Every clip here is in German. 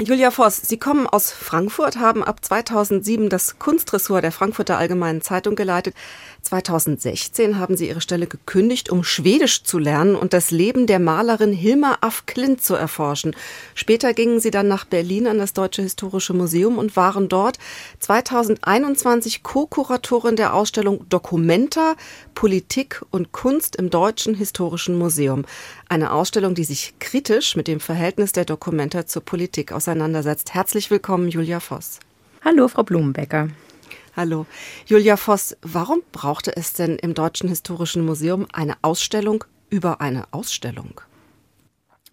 Julia Voss, Sie kommen aus Frankfurt, haben ab 2007 das Kunstressort der Frankfurter Allgemeinen Zeitung geleitet. 2016 haben Sie Ihre Stelle gekündigt, um Schwedisch zu lernen und das Leben der Malerin Hilma af Klint zu erforschen. Später gingen Sie dann nach Berlin an das Deutsche Historische Museum und waren dort 2021 Co-Kuratorin der Ausstellung Documenta, Politik und Kunst im Deutschen Historischen Museum. Eine Ausstellung, die sich kritisch mit dem Verhältnis der Documenta zur Politik auseinandersetzt. Herzlich willkommen, Julia Voss. Hallo, Frau Blumenbecker. Hallo. Julia Voss, warum brauchte es denn im Deutschen Historischen Museum eine Ausstellung über eine Ausstellung?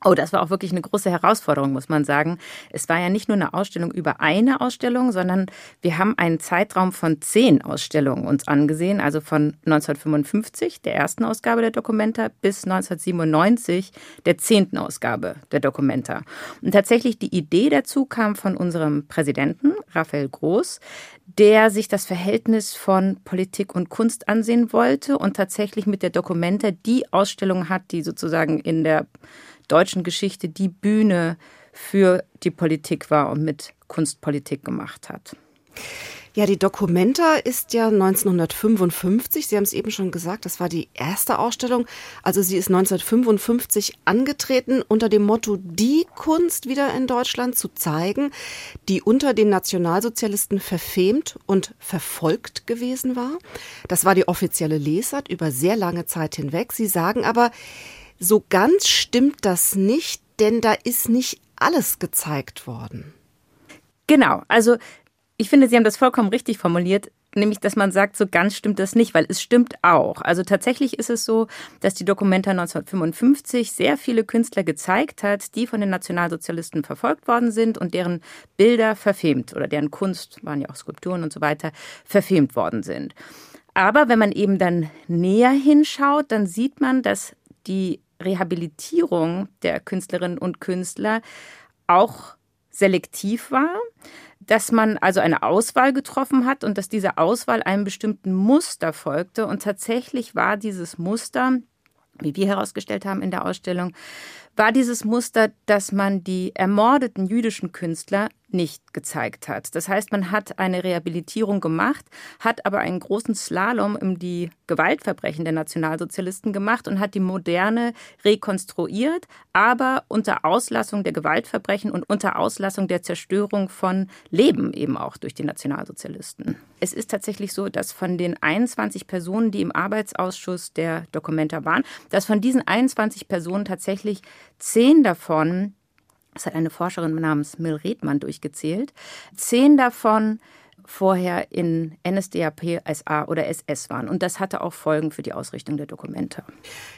Oh, das war auch wirklich eine große Herausforderung, muss man sagen. Es war ja nicht nur eine Ausstellung über eine Ausstellung, sondern wir haben einen Zeitraum von zehn Ausstellungen uns angesehen, also von 1955, der ersten Ausgabe der Dokumenta, bis 1997, der zehnten Ausgabe der Dokumenta. Und tatsächlich die Idee dazu kam von unserem Präsidenten, Raphael Groß, der sich das Verhältnis von Politik und Kunst ansehen wollte und tatsächlich mit der Dokumenta die Ausstellung hat, die sozusagen in der deutschen Geschichte die Bühne für die Politik war und mit Kunstpolitik gemacht hat. Ja, die Documenta ist ja 1955, Sie haben es eben schon gesagt, das war die erste Ausstellung. Also sie ist 1955 angetreten unter dem Motto, die Kunst wieder in Deutschland zu zeigen, die unter den Nationalsozialisten verfemt und verfolgt gewesen war. Das war die offizielle Lesart über sehr lange Zeit hinweg. Sie sagen aber, so ganz stimmt das nicht, denn da ist nicht alles gezeigt worden. Genau, also ich finde, Sie haben das vollkommen richtig formuliert, nämlich dass man sagt, so ganz stimmt das nicht, weil es stimmt auch. Also tatsächlich ist es so, dass die Dokumenta 1955 sehr viele Künstler gezeigt hat, die von den Nationalsozialisten verfolgt worden sind und deren Bilder verfilmt oder deren Kunst, waren ja auch Skulpturen und so weiter, verfilmt worden sind. Aber wenn man eben dann näher hinschaut, dann sieht man, dass die Rehabilitierung der Künstlerinnen und Künstler auch selektiv war, dass man also eine Auswahl getroffen hat und dass diese Auswahl einem bestimmten Muster folgte. Und tatsächlich war dieses Muster, wie wir herausgestellt haben in der Ausstellung, war dieses Muster, dass man die ermordeten jüdischen Künstler nicht gezeigt hat. Das heißt, man hat eine Rehabilitierung gemacht, hat aber einen großen Slalom um die Gewaltverbrechen der Nationalsozialisten gemacht und hat die Moderne rekonstruiert, aber unter Auslassung der Gewaltverbrechen und unter Auslassung der Zerstörung von Leben eben auch durch die Nationalsozialisten. Es ist tatsächlich so, dass von den 21 Personen, die im Arbeitsausschuss der Dokumenta waren, dass von diesen 21 Personen tatsächlich zehn davon das hat eine Forscherin namens Mill Redmann durchgezählt. Zehn davon vorher in NSDAP, SA oder SS waren. Und das hatte auch Folgen für die Ausrichtung der Dokumente.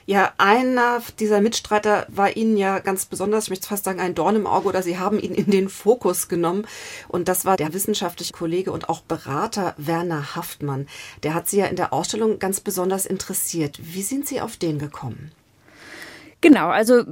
Ja, einer dieser Mitstreiter war Ihnen ja ganz besonders, ich möchte fast sagen, ein Dorn im Auge oder Sie haben ihn in den Fokus genommen. Und das war der wissenschaftliche Kollege und auch Berater Werner Haftmann. Der hat Sie ja in der Ausstellung ganz besonders interessiert. Wie sind Sie auf den gekommen? Genau, also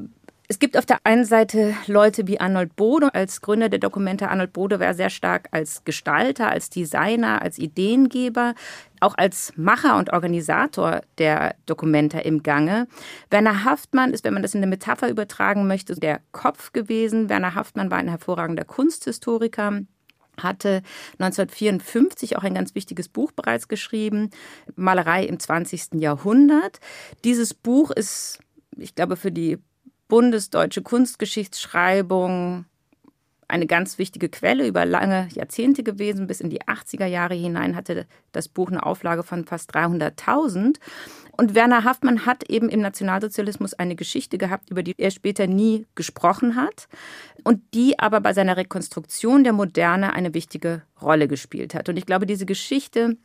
es gibt auf der einen Seite Leute wie Arnold Bode als Gründer der Dokumente. Arnold Bode war sehr stark als Gestalter, als Designer, als Ideengeber, auch als Macher und Organisator der Dokumente im Gange. Werner Haftmann ist, wenn man das in eine Metapher übertragen möchte, der Kopf gewesen. Werner Haftmann war ein hervorragender Kunsthistoriker hatte 1954 auch ein ganz wichtiges Buch bereits geschrieben, Malerei im 20. Jahrhundert. Dieses Buch ist, ich glaube, für die bundesdeutsche Kunstgeschichtsschreibung eine ganz wichtige Quelle über lange Jahrzehnte gewesen. Bis in die 80er Jahre hinein hatte das Buch eine Auflage von fast 300.000. Und Werner Haftmann hat eben im Nationalsozialismus eine Geschichte gehabt, über die er später nie gesprochen hat und die aber bei seiner Rekonstruktion der Moderne eine wichtige Rolle gespielt hat. Und ich glaube, diese Geschichte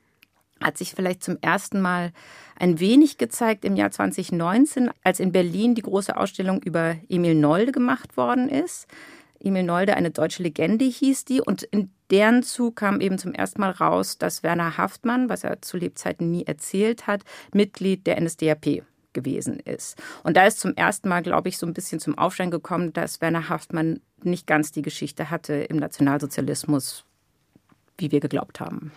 hat sich vielleicht zum ersten Mal ein wenig gezeigt im Jahr 2019, als in Berlin die große Ausstellung über Emil Nolde gemacht worden ist. Emil Nolde, eine deutsche Legende hieß die, und in deren Zug kam eben zum ersten Mal raus, dass Werner Haftmann, was er zu Lebzeiten nie erzählt hat, Mitglied der NSDAP gewesen ist. Und da ist zum ersten Mal, glaube ich, so ein bisschen zum Aufschein gekommen, dass Werner Haftmann nicht ganz die Geschichte hatte im Nationalsozialismus, wie wir geglaubt haben.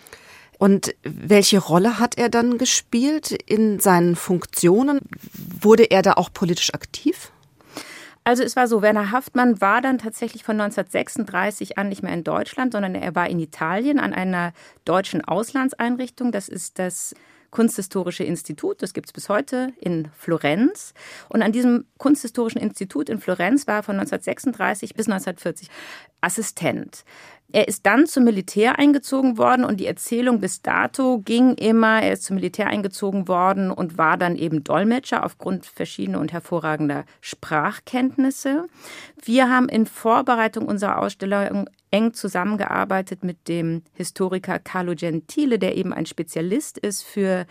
Und welche Rolle hat er dann gespielt in seinen Funktionen? Wurde er da auch politisch aktiv? Also es war so, Werner Haftmann war dann tatsächlich von 1936 an nicht mehr in Deutschland, sondern er war in Italien an einer deutschen Auslandseinrichtung. Das ist das Kunsthistorische Institut, das gibt es bis heute in Florenz. Und an diesem Kunsthistorischen Institut in Florenz war er von 1936 bis 1940 Assistent. Er ist dann zum Militär eingezogen worden und die Erzählung bis dato ging immer, er ist zum Militär eingezogen worden und war dann eben Dolmetscher aufgrund verschiedener und hervorragender Sprachkenntnisse. Wir haben in Vorbereitung unserer Ausstellung eng zusammengearbeitet mit dem Historiker Carlo Gentile, der eben ein Spezialist ist für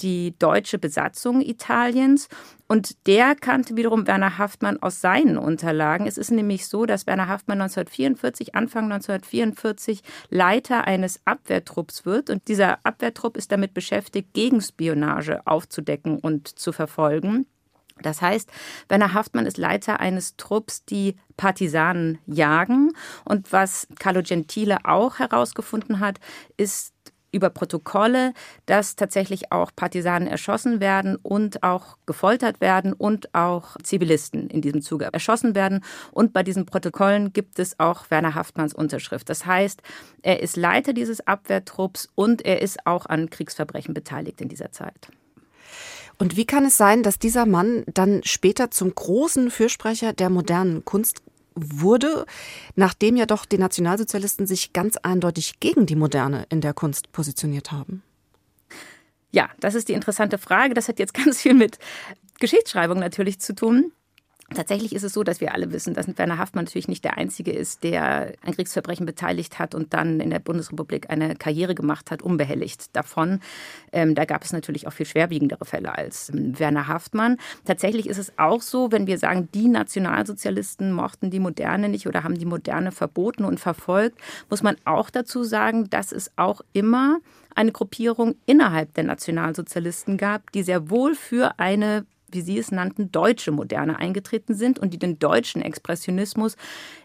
die deutsche Besatzung Italiens. Und der kannte wiederum Werner Haftmann aus seinen Unterlagen. Es ist nämlich so, dass Werner Haftmann 1944, Anfang 1944, Leiter eines Abwehrtrupps wird. Und dieser Abwehrtrupp ist damit beschäftigt, Gegenspionage aufzudecken und zu verfolgen. Das heißt, Werner Haftmann ist Leiter eines Trupps, die Partisanen jagen. Und was Carlo Gentile auch herausgefunden hat, ist über Protokolle, dass tatsächlich auch Partisanen erschossen werden und auch gefoltert werden und auch Zivilisten in diesem Zuge erschossen werden. Und bei diesen Protokollen gibt es auch Werner Haftmanns Unterschrift. Das heißt, er ist Leiter dieses Abwehrtrupps und er ist auch an Kriegsverbrechen beteiligt in dieser Zeit. Und wie kann es sein, dass dieser Mann dann später zum großen Fürsprecher der modernen Kunst wurde, nachdem ja doch die Nationalsozialisten sich ganz eindeutig gegen die Moderne in der Kunst positioniert haben? Ja, das ist die interessante Frage. Das hat jetzt ganz viel mit Geschichtsschreibung natürlich zu tun. Tatsächlich ist es so, dass wir alle wissen, dass Werner Haftmann natürlich nicht der Einzige ist, der an Kriegsverbrechen beteiligt hat und dann in der Bundesrepublik eine Karriere gemacht hat, unbehelligt davon. Ähm, da gab es natürlich auch viel schwerwiegendere Fälle als ähm, Werner Haftmann. Tatsächlich ist es auch so, wenn wir sagen, die Nationalsozialisten mochten die Moderne nicht oder haben die Moderne verboten und verfolgt, muss man auch dazu sagen, dass es auch immer eine Gruppierung innerhalb der Nationalsozialisten gab, die sehr wohl für eine wie Sie es nannten, deutsche Moderne eingetreten sind und die den deutschen Expressionismus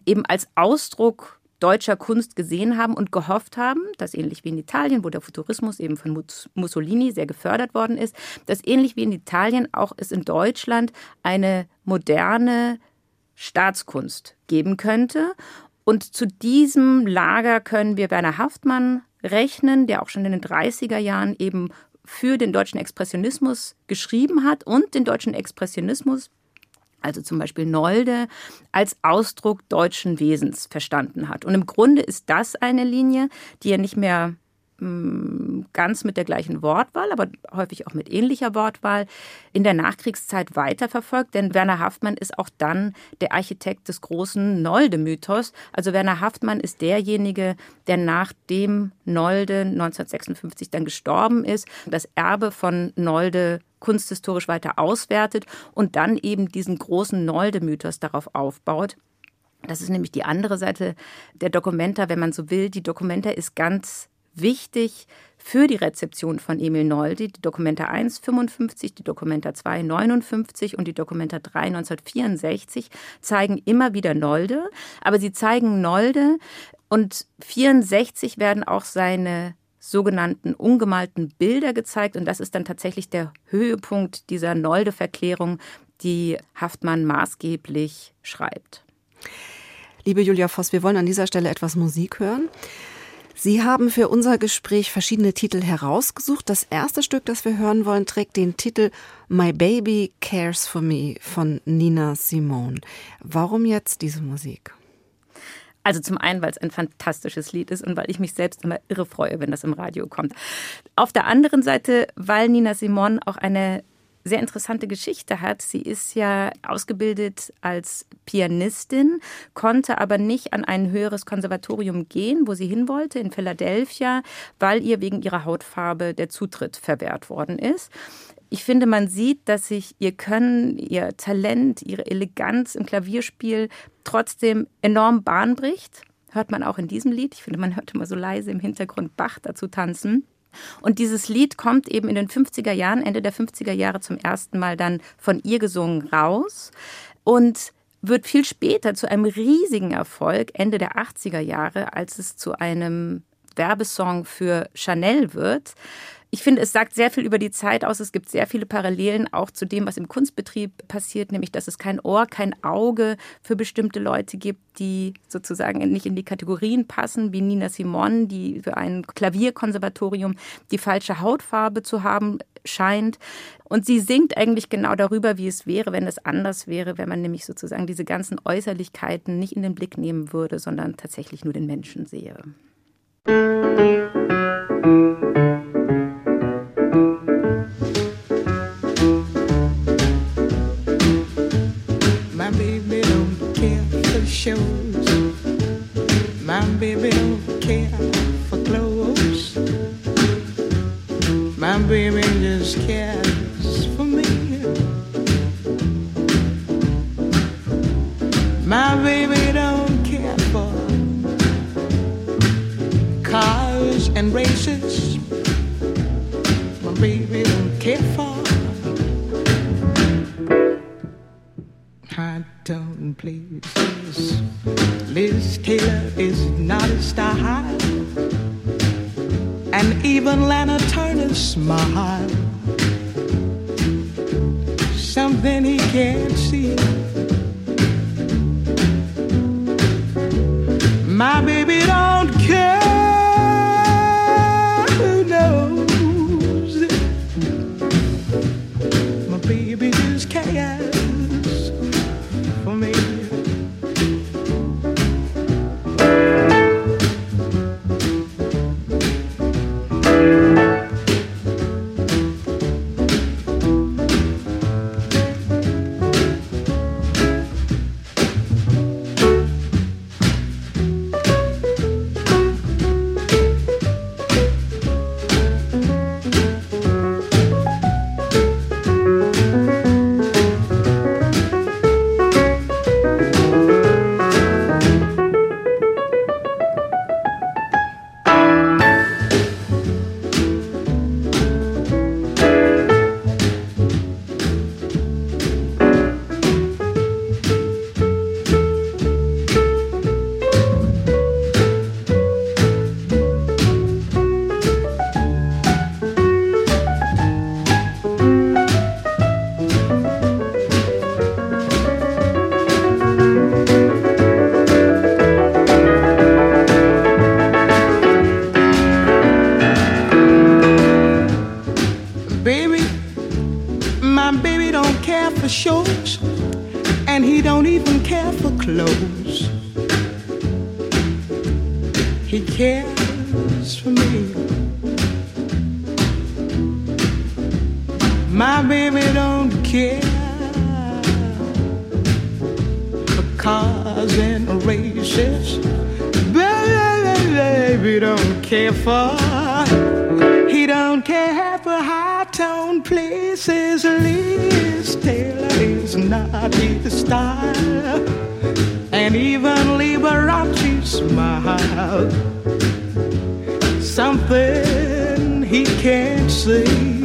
eben als Ausdruck deutscher Kunst gesehen haben und gehofft haben, dass ähnlich wie in Italien, wo der Futurismus eben von Mussolini sehr gefördert worden ist, dass ähnlich wie in Italien auch es in Deutschland eine moderne Staatskunst geben könnte. Und zu diesem Lager können wir Werner Haftmann rechnen, der auch schon in den 30er Jahren eben für den deutschen Expressionismus geschrieben hat und den deutschen Expressionismus also zum Beispiel Nolde, als Ausdruck deutschen Wesens verstanden hat. Und im Grunde ist das eine Linie, die er nicht mehr ganz mit der gleichen Wortwahl, aber häufig auch mit ähnlicher Wortwahl in der Nachkriegszeit weiterverfolgt. Denn Werner Haftmann ist auch dann der Architekt des großen Nolde-Mythos. Also Werner Haftmann ist derjenige, der nachdem Nolde 1956 dann gestorben ist, das Erbe von Nolde kunsthistorisch weiter auswertet und dann eben diesen großen Nolde-Mythos darauf aufbaut. Das ist nämlich die andere Seite der Dokumenta, wenn man so will. Die Dokumenta ist ganz wichtig für die Rezeption von Emil Noldi. Die Dokumenta 1 55, die Dokumenta 2 59 und die Dokumenta 3 1964 zeigen immer wieder Nolde, aber sie zeigen Nolde und 64 werden auch seine sogenannten ungemalten Bilder gezeigt und das ist dann tatsächlich der Höhepunkt dieser Nolde-Verklärung, die Haftmann maßgeblich schreibt. Liebe Julia Voss, wir wollen an dieser Stelle etwas Musik hören. Sie haben für unser Gespräch verschiedene Titel herausgesucht. Das erste Stück, das wir hören wollen, trägt den Titel My Baby Cares for Me von Nina Simone. Warum jetzt diese Musik? Also zum einen, weil es ein fantastisches Lied ist und weil ich mich selbst immer irre freue, wenn das im Radio kommt. Auf der anderen Seite, weil Nina Simone auch eine sehr interessante Geschichte hat. Sie ist ja ausgebildet als Pianistin, konnte aber nicht an ein höheres Konservatorium gehen, wo sie hin wollte, in Philadelphia, weil ihr wegen ihrer Hautfarbe der Zutritt verwehrt worden ist. Ich finde, man sieht, dass sich ihr Können, ihr Talent, ihre Eleganz im Klavierspiel trotzdem enorm Bahn bricht. Hört man auch in diesem Lied. Ich finde, man hört immer so leise im Hintergrund Bach dazu tanzen. Und dieses Lied kommt eben in den 50er Jahren, Ende der 50er Jahre zum ersten Mal dann von ihr gesungen raus und wird viel später zu einem riesigen Erfolg, Ende der 80er Jahre, als es zu einem Werbesong für Chanel wird. Ich finde, es sagt sehr viel über die Zeit aus. Es gibt sehr viele Parallelen auch zu dem, was im Kunstbetrieb passiert, nämlich dass es kein Ohr, kein Auge für bestimmte Leute gibt, die sozusagen nicht in die Kategorien passen, wie Nina Simon, die für ein Klavierkonservatorium die falsche Hautfarbe zu haben scheint. Und sie singt eigentlich genau darüber, wie es wäre, wenn es anders wäre, wenn man nämlich sozusagen diese ganzen Äußerlichkeiten nicht in den Blick nehmen würde, sondern tatsächlich nur den Menschen sehe. Baby don't care for clothes. My baby just cares places. Liz Taylor is not a style, and even Lana Turner's smile. Something he can't see. don't care for. He don't care for high tone places. Liz Taylor is not his style. And even Liberace's smile. Something he can't see.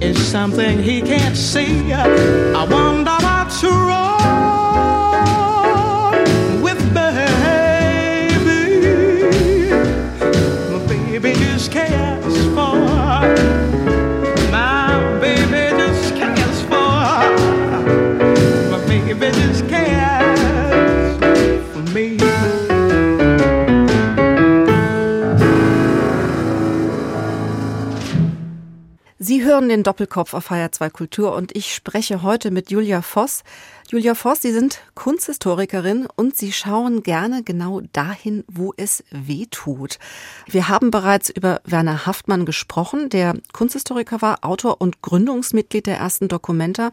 is something he can't see. I wonder why. Hören den Doppelkopf auf HR2 Kultur und ich spreche heute mit Julia Voss. Julia Voss, Sie sind Kunsthistorikerin und Sie schauen gerne genau dahin, wo es weh tut. Wir haben bereits über Werner Haftmann gesprochen, der Kunsthistoriker war, Autor und Gründungsmitglied der ersten Dokumenta.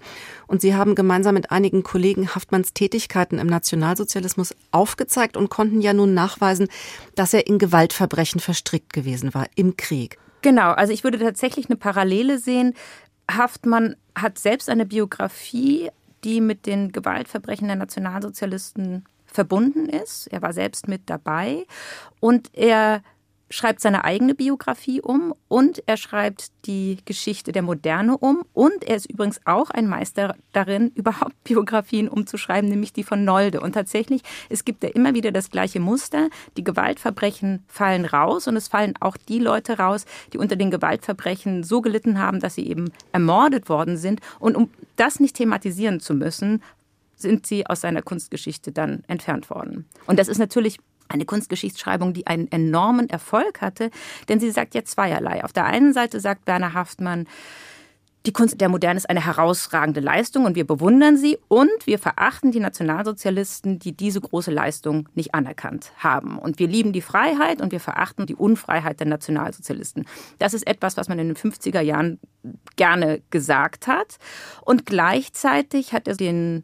Und Sie haben gemeinsam mit einigen Kollegen Haftmanns Tätigkeiten im Nationalsozialismus aufgezeigt und konnten ja nun nachweisen, dass er in Gewaltverbrechen verstrickt gewesen war im Krieg. Genau, also ich würde tatsächlich eine Parallele sehen. Haftmann hat selbst eine Biografie, die mit den Gewaltverbrechen der Nationalsozialisten verbunden ist. Er war selbst mit dabei und er schreibt seine eigene Biografie um und er schreibt die Geschichte der Moderne um. Und er ist übrigens auch ein Meister darin, überhaupt Biografien umzuschreiben, nämlich die von Nolde. Und tatsächlich, es gibt ja immer wieder das gleiche Muster. Die Gewaltverbrechen fallen raus und es fallen auch die Leute raus, die unter den Gewaltverbrechen so gelitten haben, dass sie eben ermordet worden sind. Und um das nicht thematisieren zu müssen, sind sie aus seiner Kunstgeschichte dann entfernt worden. Und das ist natürlich eine Kunstgeschichtsschreibung, die einen enormen Erfolg hatte, denn sie sagt ja zweierlei. Auf der einen Seite sagt Werner Haftmann, die Kunst der Moderne ist eine herausragende Leistung und wir bewundern sie und wir verachten die Nationalsozialisten, die diese große Leistung nicht anerkannt haben. Und wir lieben die Freiheit und wir verachten die Unfreiheit der Nationalsozialisten. Das ist etwas, was man in den 50er Jahren gerne gesagt hat. Und gleichzeitig hat er den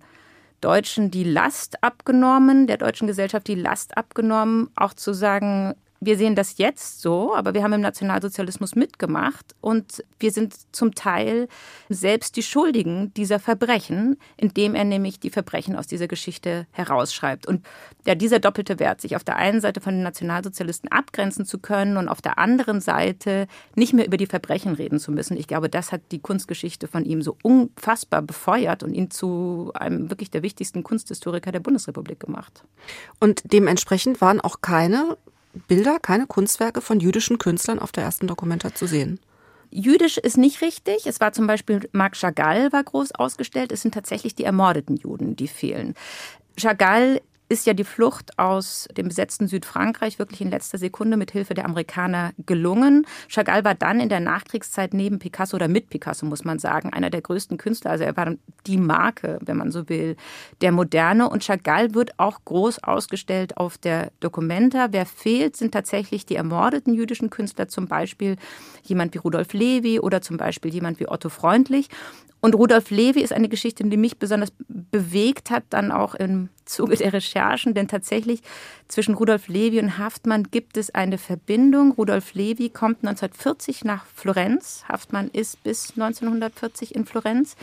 Deutschen die Last abgenommen, der deutschen Gesellschaft die Last abgenommen, auch zu sagen, wir sehen das jetzt so, aber wir haben im Nationalsozialismus mitgemacht und wir sind zum Teil selbst die Schuldigen dieser Verbrechen, indem er nämlich die Verbrechen aus dieser Geschichte herausschreibt. Und ja, dieser doppelte Wert, sich auf der einen Seite von den Nationalsozialisten abgrenzen zu können und auf der anderen Seite nicht mehr über die Verbrechen reden zu müssen. Ich glaube, das hat die Kunstgeschichte von ihm so unfassbar befeuert und ihn zu einem wirklich der wichtigsten Kunsthistoriker der Bundesrepublik gemacht. Und dementsprechend waren auch keine Bilder, keine Kunstwerke von jüdischen Künstlern auf der ersten Dokumenta zu sehen. Jüdisch ist nicht richtig. Es war zum Beispiel Marc Chagall war groß ausgestellt. Es sind tatsächlich die ermordeten Juden, die fehlen. Chagall ist ja die Flucht aus dem besetzten Südfrankreich wirklich in letzter Sekunde mit Hilfe der Amerikaner gelungen. Chagall war dann in der Nachkriegszeit neben Picasso oder mit Picasso, muss man sagen, einer der größten Künstler. Also er war die Marke, wenn man so will, der Moderne. Und Chagall wird auch groß ausgestellt auf der Documenta. Wer fehlt, sind tatsächlich die ermordeten jüdischen Künstler, zum Beispiel jemand wie Rudolf Levi oder zum Beispiel jemand wie Otto Freundlich. Und Rudolf Levi ist eine Geschichte, die mich besonders bewegt hat, dann auch im Zuge der Recherchen, denn tatsächlich zwischen Rudolf Levi und Haftmann gibt es eine Verbindung. Rudolf Levi kommt 1940 nach Florenz. Haftmann ist bis 1940 in Florenz.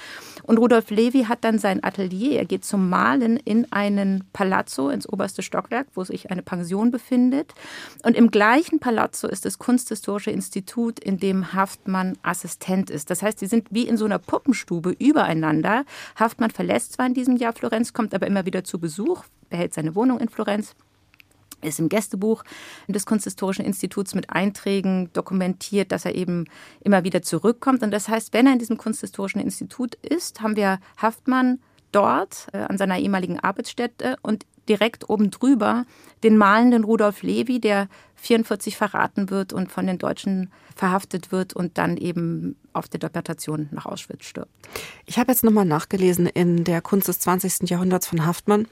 Und Rudolf Levi hat dann sein Atelier. Er geht zum Malen in einen Palazzo, ins oberste Stockwerk, wo sich eine Pension befindet. Und im gleichen Palazzo ist das Kunsthistorische Institut, in dem Haftmann Assistent ist. Das heißt, sie sind wie in so einer Puppenstube übereinander. Haftmann verlässt zwar in diesem Jahr Florenz, kommt aber immer wieder zu Besuch Besuch, behält seine Wohnung in Florenz ist im Gästebuch des Kunsthistorischen Instituts mit Einträgen dokumentiert, dass er eben immer wieder zurückkommt. Und das heißt, wenn er in diesem Kunsthistorischen Institut ist, haben wir Haftmann dort äh, an seiner ehemaligen Arbeitsstätte und direkt oben drüber den malenden Rudolf Levi, der 44 verraten wird und von den Deutschen verhaftet wird und dann eben auf der Deportation nach Auschwitz stirbt. Ich habe jetzt nochmal nachgelesen in der Kunst des 20. Jahrhunderts von Haftmann.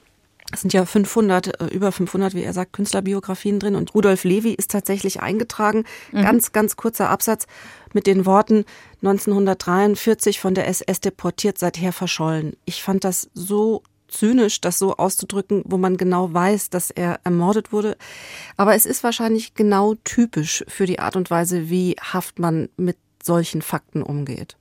Es sind ja 500, äh, über 500, wie er sagt, Künstlerbiografien drin. Und Rudolf Levi ist tatsächlich eingetragen. Mhm. Ganz, ganz kurzer Absatz mit den Worten 1943 von der SS deportiert, seither verschollen. Ich fand das so zynisch, das so auszudrücken, wo man genau weiß, dass er ermordet wurde. Aber es ist wahrscheinlich genau typisch für die Art und Weise, wie Haftmann mit solchen Fakten umgeht.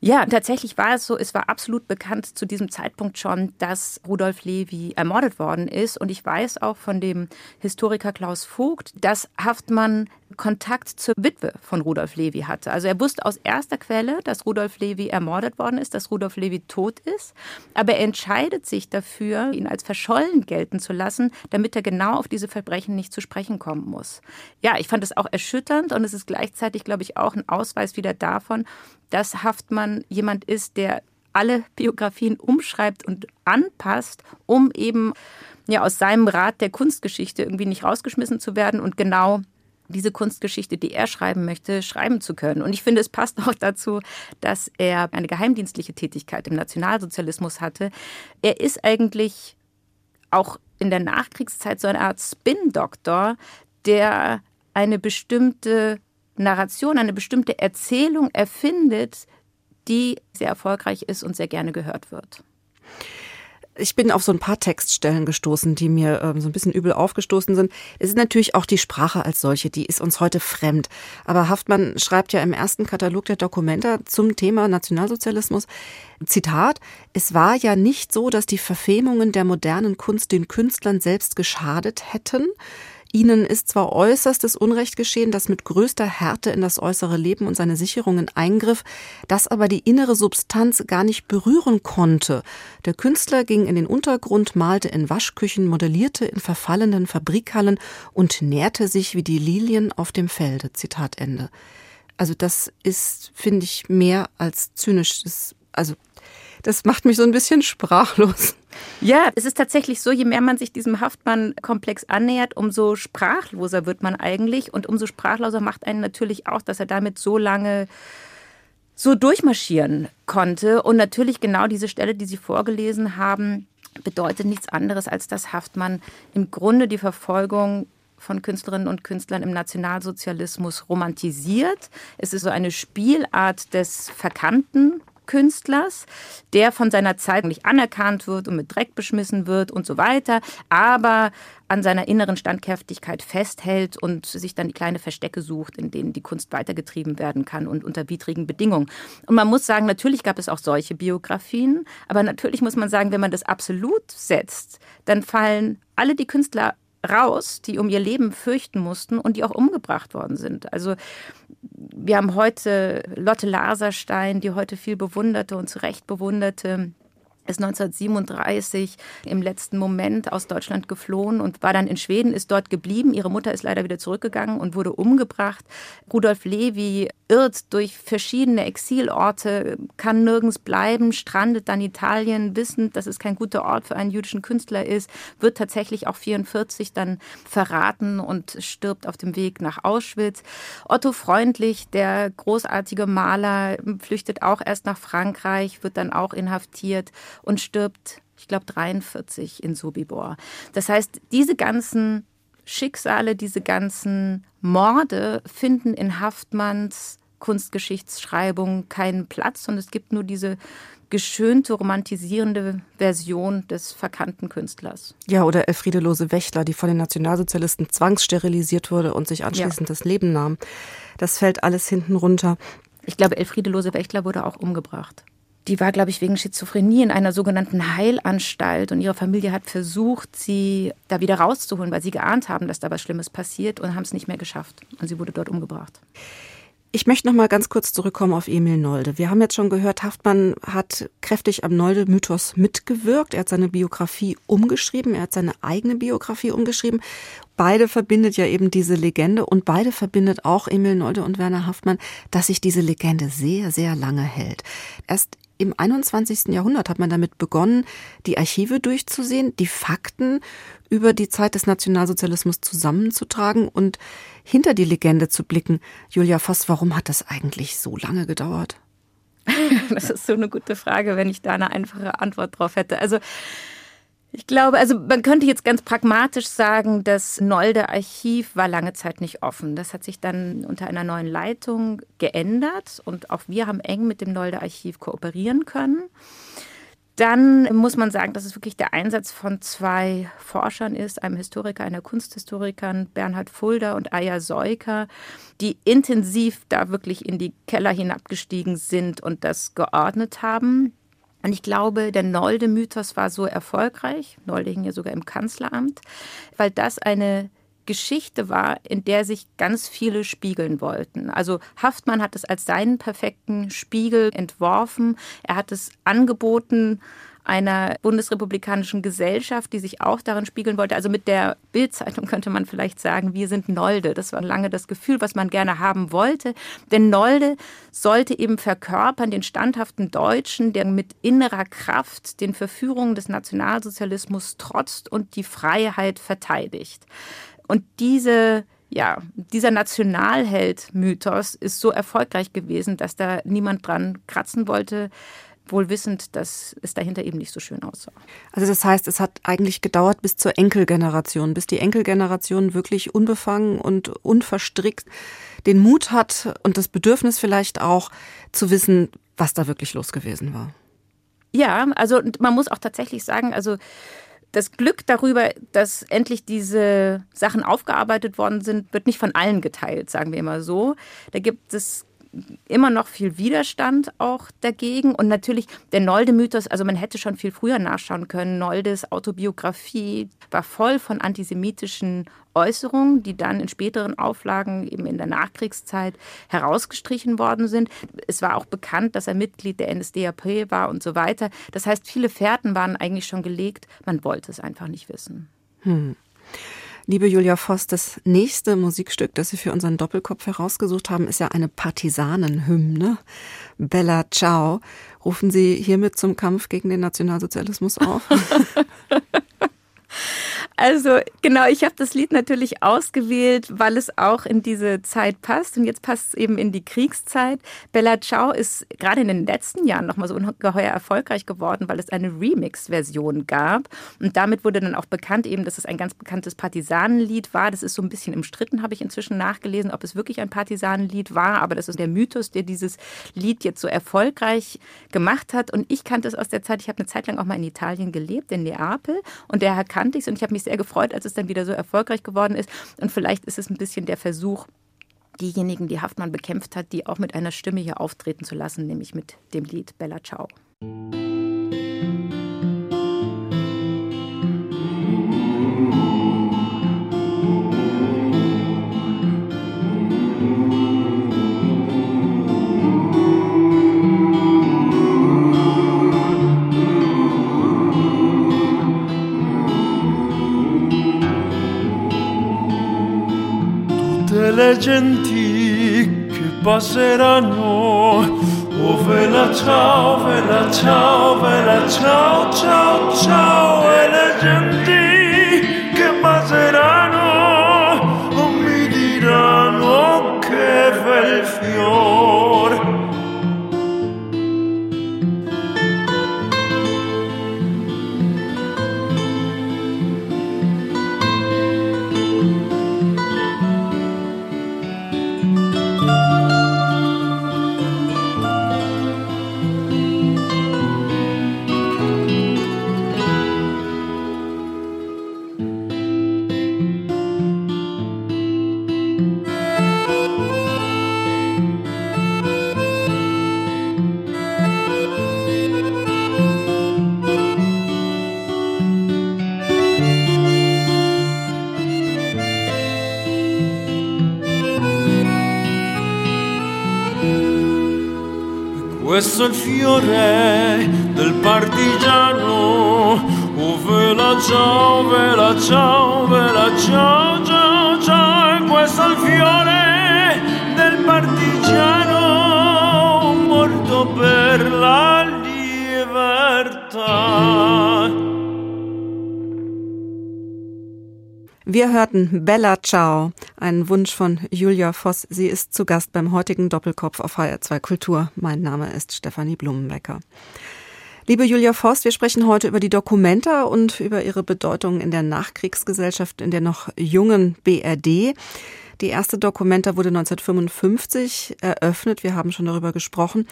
Ja, tatsächlich war es so, es war absolut bekannt zu diesem Zeitpunkt schon, dass Rudolf Levi ermordet worden ist. Und ich weiß auch von dem Historiker Klaus Vogt, dass Haftmann Kontakt zur Witwe von Rudolf Levi hatte. Also er wusste aus erster Quelle, dass Rudolf Levi ermordet worden ist, dass Rudolf Levi tot ist. Aber er entscheidet sich dafür, ihn als verschollen gelten zu lassen, damit er genau auf diese Verbrechen nicht zu sprechen kommen muss. Ja, ich fand es auch erschütternd und es ist gleichzeitig, glaube ich, auch ein Ausweis wieder davon, dass Haftmann jemand ist, der alle Biografien umschreibt und anpasst, um eben ja aus seinem Rat der Kunstgeschichte irgendwie nicht rausgeschmissen zu werden und genau diese Kunstgeschichte, die er schreiben möchte, schreiben zu können. Und ich finde, es passt auch dazu, dass er eine geheimdienstliche Tätigkeit im Nationalsozialismus hatte. Er ist eigentlich auch in der Nachkriegszeit so eine Art Spin-Doktor, der eine bestimmte Narration, eine bestimmte Erzählung erfindet, die sehr erfolgreich ist und sehr gerne gehört wird. Ich bin auf so ein paar Textstellen gestoßen, die mir ähm, so ein bisschen übel aufgestoßen sind. Es ist natürlich auch die Sprache als solche, die ist uns heute fremd. Aber Haftmann schreibt ja im ersten Katalog der Dokumenta zum Thema Nationalsozialismus, Zitat, es war ja nicht so, dass die Verfemungen der modernen Kunst den Künstlern selbst geschadet hätten. Ihnen ist zwar äußerstes Unrecht geschehen, das mit größter Härte in das äußere Leben und seine Sicherungen eingriff, das aber die innere Substanz gar nicht berühren konnte. Der Künstler ging in den Untergrund, malte in Waschküchen, modellierte in verfallenen Fabrikhallen und nährte sich wie die Lilien auf dem Felde. Zitat Ende. Also das ist, finde ich, mehr als zynisch. Das, also das macht mich so ein bisschen sprachlos. Ja, es ist tatsächlich so, je mehr man sich diesem Haftmann-Komplex annähert, umso sprachloser wird man eigentlich. Und umso sprachloser macht einen natürlich auch, dass er damit so lange so durchmarschieren konnte. Und natürlich genau diese Stelle, die Sie vorgelesen haben, bedeutet nichts anderes, als dass Haftmann im Grunde die Verfolgung von Künstlerinnen und Künstlern im Nationalsozialismus romantisiert. Es ist so eine Spielart des Verkannten Künstlers, der von seiner Zeit nicht anerkannt wird und mit Dreck beschmissen wird und so weiter, aber an seiner inneren Standkräftigkeit festhält und sich dann die kleine Verstecke sucht, in denen die Kunst weitergetrieben werden kann und unter widrigen Bedingungen. Und man muss sagen, natürlich gab es auch solche Biografien, aber natürlich muss man sagen, wenn man das absolut setzt, dann fallen alle die Künstler raus, die um ihr Leben fürchten mussten und die auch umgebracht worden sind. Also wir haben heute Lotte Laserstein, die heute viel bewunderte und zu Recht bewunderte ist 1937 im letzten Moment aus Deutschland geflohen und war dann in Schweden, ist dort geblieben. Ihre Mutter ist leider wieder zurückgegangen und wurde umgebracht. Rudolf Levi irrt durch verschiedene Exilorte, kann nirgends bleiben, strandet dann Italien, wissend, dass es kein guter Ort für einen jüdischen Künstler ist, wird tatsächlich auch 44 dann verraten und stirbt auf dem Weg nach Auschwitz. Otto Freundlich, der großartige Maler, flüchtet auch erst nach Frankreich, wird dann auch inhaftiert und stirbt, ich glaube, 43 in Sobibor. Das heißt, diese ganzen Schicksale, diese ganzen Morde finden in Haftmanns Kunstgeschichtsschreibung keinen Platz und es gibt nur diese geschönte, romantisierende Version des verkannten Künstlers. Ja, oder Elfriede Lose-Wächler, die von den Nationalsozialisten zwangssterilisiert wurde und sich anschließend ja. das Leben nahm. Das fällt alles hinten runter. Ich glaube, Elfriede Lose-Wächler wurde auch umgebracht die war, glaube ich, wegen Schizophrenie in einer sogenannten Heilanstalt und ihre Familie hat versucht, sie da wieder rauszuholen, weil sie geahnt haben, dass da was Schlimmes passiert und haben es nicht mehr geschafft. Und sie wurde dort umgebracht. Ich möchte noch mal ganz kurz zurückkommen auf Emil Nolde. Wir haben jetzt schon gehört, Haftmann hat kräftig am Nolde-Mythos mitgewirkt. Er hat seine Biografie umgeschrieben, er hat seine eigene Biografie umgeschrieben. Beide verbindet ja eben diese Legende und beide verbindet auch Emil Nolde und Werner Haftmann, dass sich diese Legende sehr, sehr lange hält. Erst im 21. Jahrhundert hat man damit begonnen, die Archive durchzusehen, die Fakten über die Zeit des Nationalsozialismus zusammenzutragen und hinter die Legende zu blicken. Julia Voss, warum hat das eigentlich so lange gedauert? Das ist so eine gute Frage, wenn ich da eine einfache Antwort drauf hätte. Also ich glaube, also man könnte jetzt ganz pragmatisch sagen, das Nolde Archiv war lange Zeit nicht offen. Das hat sich dann unter einer neuen Leitung geändert und auch wir haben eng mit dem Nolde Archiv kooperieren können. Dann muss man sagen, dass es wirklich der Einsatz von zwei Forschern ist, einem Historiker, einer Kunsthistorikerin, Bernhard Fulda und Aya Seuker, die intensiv da wirklich in die Keller hinabgestiegen sind und das geordnet haben. Und ich glaube, der Nolde-Mythos war so erfolgreich, Nolde hing ja sogar im Kanzleramt, weil das eine Geschichte war, in der sich ganz viele spiegeln wollten. Also Haftmann hat es als seinen perfekten Spiegel entworfen. Er hat es angeboten einer bundesrepublikanischen Gesellschaft, die sich auch darin spiegeln wollte. Also mit der Bildzeitung könnte man vielleicht sagen, wir sind Nolde. Das war lange das Gefühl, was man gerne haben wollte. Denn Nolde sollte eben verkörpern den standhaften Deutschen, der mit innerer Kraft den Verführungen des Nationalsozialismus trotzt und die Freiheit verteidigt. Und diese ja, dieser Nationalheld-Mythos ist so erfolgreich gewesen, dass da niemand dran kratzen wollte wohl wissend, dass es dahinter eben nicht so schön aussah. Also das heißt, es hat eigentlich gedauert bis zur Enkelgeneration, bis die Enkelgeneration wirklich unbefangen und unverstrickt den Mut hat und das Bedürfnis vielleicht auch zu wissen, was da wirklich los gewesen war. Ja, also man muss auch tatsächlich sagen, also das Glück darüber, dass endlich diese Sachen aufgearbeitet worden sind, wird nicht von allen geteilt, sagen wir immer so. Da gibt es immer noch viel Widerstand auch dagegen. Und natürlich der Nolde-Mythos, also man hätte schon viel früher nachschauen können. Noldes Autobiografie war voll von antisemitischen Äußerungen, die dann in späteren Auflagen eben in der Nachkriegszeit herausgestrichen worden sind. Es war auch bekannt, dass er Mitglied der NSDAP war und so weiter. Das heißt, viele Fährten waren eigentlich schon gelegt. Man wollte es einfach nicht wissen. Hm. Liebe Julia Voss, das nächste Musikstück, das Sie für unseren Doppelkopf herausgesucht haben, ist ja eine Partisanenhymne. Bella Ciao. Rufen Sie hiermit zum Kampf gegen den Nationalsozialismus auf? Also genau, ich habe das Lied natürlich ausgewählt, weil es auch in diese Zeit passt. Und jetzt passt es eben in die Kriegszeit. Bella Ciao ist gerade in den letzten Jahren nochmal so ungeheuer erfolgreich geworden, weil es eine Remix-Version gab. Und damit wurde dann auch bekannt eben, dass es ein ganz bekanntes Partisanenlied war. Das ist so ein bisschen umstritten, habe ich inzwischen nachgelesen, ob es wirklich ein Partisanenlied war, aber das ist der Mythos, der dieses Lied jetzt so erfolgreich gemacht hat. Und ich kannte es aus der Zeit, ich habe eine Zeit lang auch mal in Italien gelebt, in Neapel. Und daher kannte ich es und ich habe mich sehr gefreut, als es dann wieder so erfolgreich geworden ist. Und vielleicht ist es ein bisschen der Versuch, diejenigen, die Haftmann bekämpft hat, die auch mit einer Stimme hier auftreten zu lassen, nämlich mit dem Lied Bella Ciao. Le genti che passeranno. Oh vela ciao, vela ciao, vela ciao, ciao, ciao, e le genti che passeranno non mi diranno che bel fiore. Il fiore del partigiano. Oh, vela ciao, vela ciao, vela ciao, Wir hörten Bella Ciao, einen Wunsch von Julia Voss. Sie ist zu Gast beim heutigen Doppelkopf auf HR2 Kultur. Mein Name ist Stefanie Blumenbecker. Liebe Julia Voss, wir sprechen heute über die Dokumenta und über ihre Bedeutung in der Nachkriegsgesellschaft in der noch jungen BRD. Die erste Dokumenta wurde 1955 eröffnet. Wir haben schon darüber gesprochen.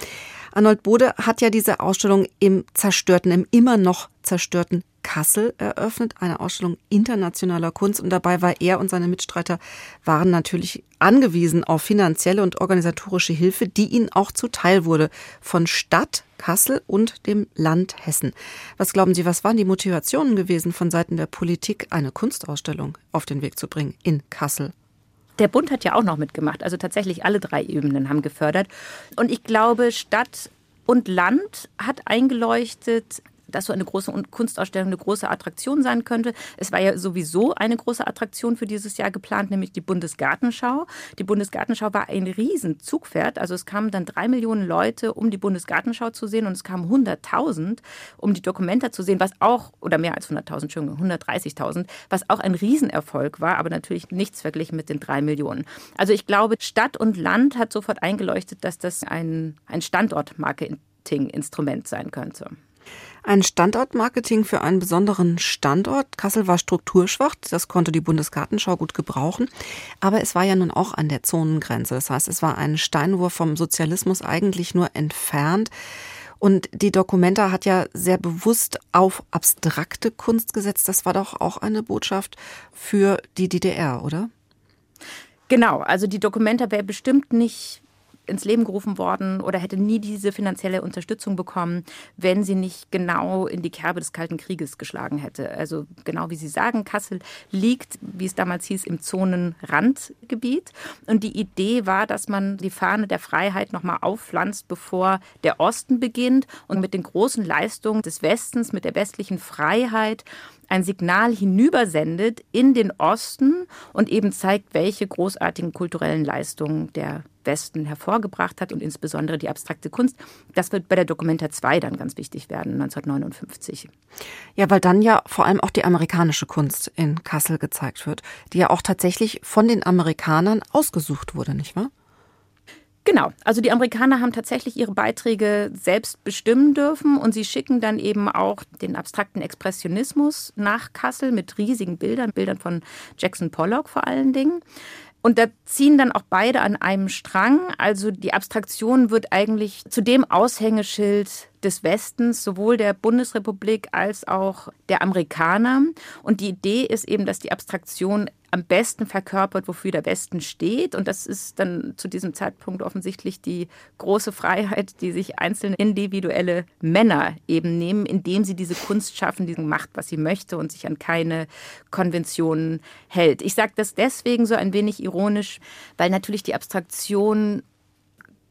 Arnold Bode hat ja diese Ausstellung im zerstörten, im immer noch zerstörten Kassel eröffnet, eine Ausstellung internationaler Kunst. Und dabei war er und seine Mitstreiter waren natürlich angewiesen auf finanzielle und organisatorische Hilfe, die ihnen auch zuteil wurde von Stadt Kassel und dem Land Hessen. Was glauben Sie, was waren die Motivationen gewesen von Seiten der Politik, eine Kunstausstellung auf den Weg zu bringen in Kassel? Der Bund hat ja auch noch mitgemacht. Also tatsächlich alle drei Ebenen haben gefördert. Und ich glaube, Stadt und Land hat eingeleuchtet, dass so eine große Kunstausstellung eine große Attraktion sein könnte. Es war ja sowieso eine große Attraktion für dieses Jahr geplant, nämlich die Bundesgartenschau. Die Bundesgartenschau war ein Riesenzugpferd. Also es kamen dann drei Millionen Leute, um die Bundesgartenschau zu sehen und es kamen 100.000, um die Dokumenta zu sehen, was auch, oder mehr als 100.000, Entschuldigung, 130.000, was auch ein Riesenerfolg war, aber natürlich nichts verglichen mit den drei Millionen. Also ich glaube, Stadt und Land hat sofort eingeleuchtet, dass das ein, ein Standortmarketing-Instrument sein könnte. Ein Standortmarketing für einen besonderen Standort. Kassel war strukturschwach, das konnte die Bundesgartenschau gut gebrauchen. Aber es war ja nun auch an der Zonengrenze. Das heißt, es war ein Steinwurf vom Sozialismus eigentlich nur entfernt. Und die Documenta hat ja sehr bewusst auf abstrakte Kunst gesetzt. Das war doch auch eine Botschaft für die DDR, oder? Genau, also die Documenta wäre bestimmt nicht ins Leben gerufen worden oder hätte nie diese finanzielle Unterstützung bekommen, wenn sie nicht genau in die Kerbe des Kalten Krieges geschlagen hätte. Also genau wie Sie sagen, Kassel liegt, wie es damals hieß, im Zonenrandgebiet. Und die Idee war, dass man die Fahne der Freiheit nochmal aufpflanzt, bevor der Osten beginnt und mit den großen Leistungen des Westens, mit der westlichen Freiheit ein Signal hinübersendet in den Osten und eben zeigt, welche großartigen kulturellen Leistungen der Westen hervorgebracht hat und insbesondere die abstrakte Kunst. Das wird bei der Documenta 2 dann ganz wichtig werden, 1959. Ja, weil dann ja vor allem auch die amerikanische Kunst in Kassel gezeigt wird, die ja auch tatsächlich von den Amerikanern ausgesucht wurde, nicht wahr? Genau, also die Amerikaner haben tatsächlich ihre Beiträge selbst bestimmen dürfen und sie schicken dann eben auch den abstrakten Expressionismus nach Kassel mit riesigen Bildern, Bildern von Jackson Pollock vor allen Dingen. Und da ziehen dann auch beide an einem Strang. Also die Abstraktion wird eigentlich zu dem Aushängeschild des Westens, sowohl der Bundesrepublik als auch der Amerikaner. Und die Idee ist eben, dass die Abstraktion am besten verkörpert, wofür der Westen steht. Und das ist dann zu diesem Zeitpunkt offensichtlich die große Freiheit, die sich einzelne individuelle Männer eben nehmen, indem sie diese Kunst schaffen, die macht, was sie möchte und sich an keine Konventionen hält. Ich sage das deswegen so ein wenig ironisch, weil natürlich die Abstraktion,